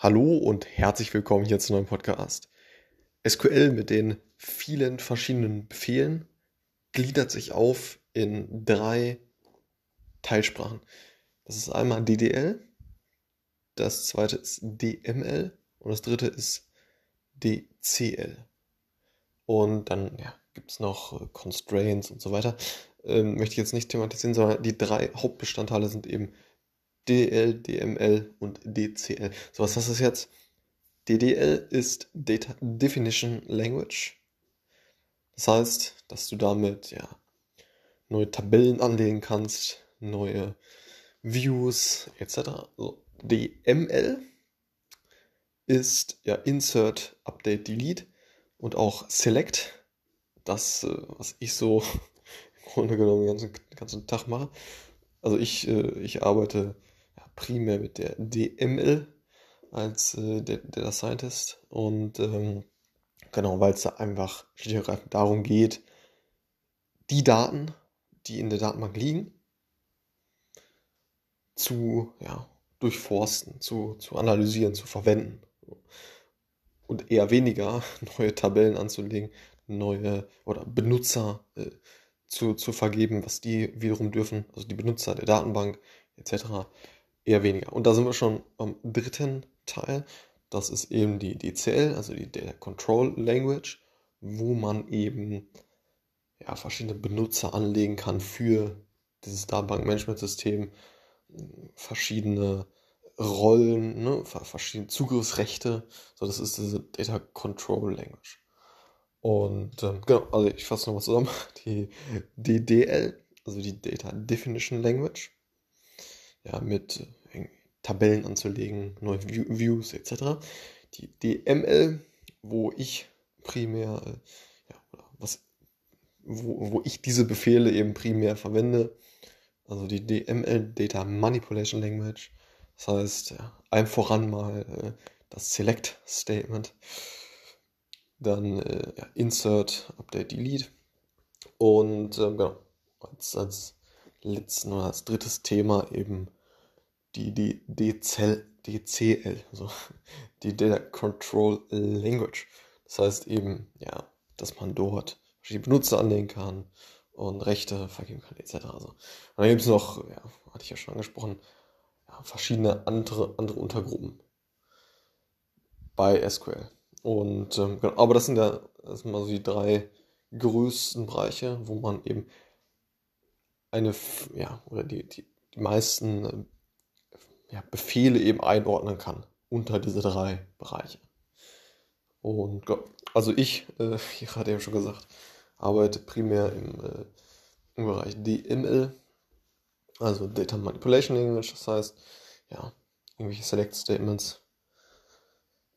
Hallo und herzlich willkommen hier zu einem Podcast. SQL mit den vielen verschiedenen Befehlen gliedert sich auf in drei Teilsprachen. Das ist einmal DDL, das zweite ist DML und das dritte ist DCL. Und dann ja, gibt es noch äh, Constraints und so weiter. Ähm, möchte ich jetzt nicht thematisieren, sondern die drei Hauptbestandteile sind eben DL, DML und DCL. So, was heißt das jetzt? DDL ist Data Definition Language. Das heißt, dass du damit ja neue Tabellen anlegen kannst, neue Views etc. So, DML ist ja Insert, Update, Delete und auch Select. Das, äh, was ich so im Grunde genommen den ganzen, ganzen Tag mache. Also ich, äh, ich arbeite primär mit der DML als äh, Data Scientist. Und ähm, genau, weil es da einfach darum geht, die Daten, die in der Datenbank liegen, zu ja, durchforsten, zu, zu analysieren, zu verwenden. Und eher weniger neue Tabellen anzulegen, neue oder Benutzer äh, zu, zu vergeben, was die wiederum dürfen, also die Benutzer der Datenbank etc eher weniger. Und da sind wir schon am dritten Teil. Das ist eben die DCL, also die Data Control Language, wo man eben ja, verschiedene Benutzer anlegen kann für dieses Datenbankmanagementsystem, verschiedene Rollen, ne, verschiedene Zugriffsrechte. So, das ist diese Data Control Language. Und ähm, genau, also ich fasse nochmal zusammen. Die DDL, also die Data Definition Language, ja, mit Tabellen anzulegen, neue Views etc. Die DML, wo ich primär, äh, ja, was, wo, wo ich diese Befehle eben primär verwende, also die DML, Data Manipulation Language, das heißt, einem voran mal äh, das Select Statement, dann äh, ja, Insert, Update, Delete. Und ähm, genau, als, als letzten oder als drittes Thema eben die, die DCL, DCL, also die Data Control Language. Das heißt eben, ja, dass man dort verschiedene Benutzer anlegen kann und Rechte vergeben kann, etc. Also, und dann gibt es noch, ja, hatte ich ja schon angesprochen, ja, verschiedene andere, andere Untergruppen bei SQL. Und ähm, genau, aber das sind ja das so die drei größten Bereiche, wo man eben eine, ja, oder die, die, die meisten ja, Befehle eben einordnen kann unter diese drei Bereiche. Und also ich, äh, wie gerade eben schon gesagt, arbeite primär im, äh, im Bereich DML, also Data Manipulation Language, das heißt, ja, irgendwelche Select Statements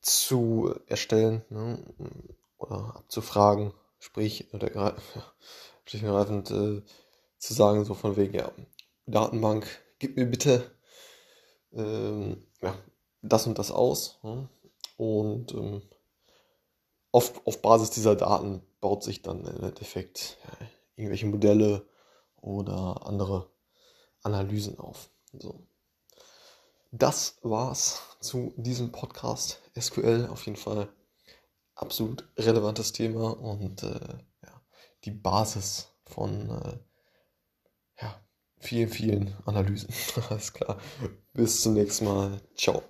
zu erstellen ne, oder abzufragen, sprich, oder ja, schlicht und ergreifend äh, zu sagen, so von wegen, ja, Datenbank, gib mir bitte ähm, ja, das und das aus. Ja? Und ähm, auf, auf Basis dieser Daten baut sich dann im Endeffekt ja, irgendwelche Modelle oder andere Analysen auf. So. Das war's zu diesem Podcast. SQL auf jeden Fall absolut relevantes Thema und äh, ja, die Basis von äh, vielen, vielen Analysen. Alles klar. Bis zum nächsten Mal. Ciao.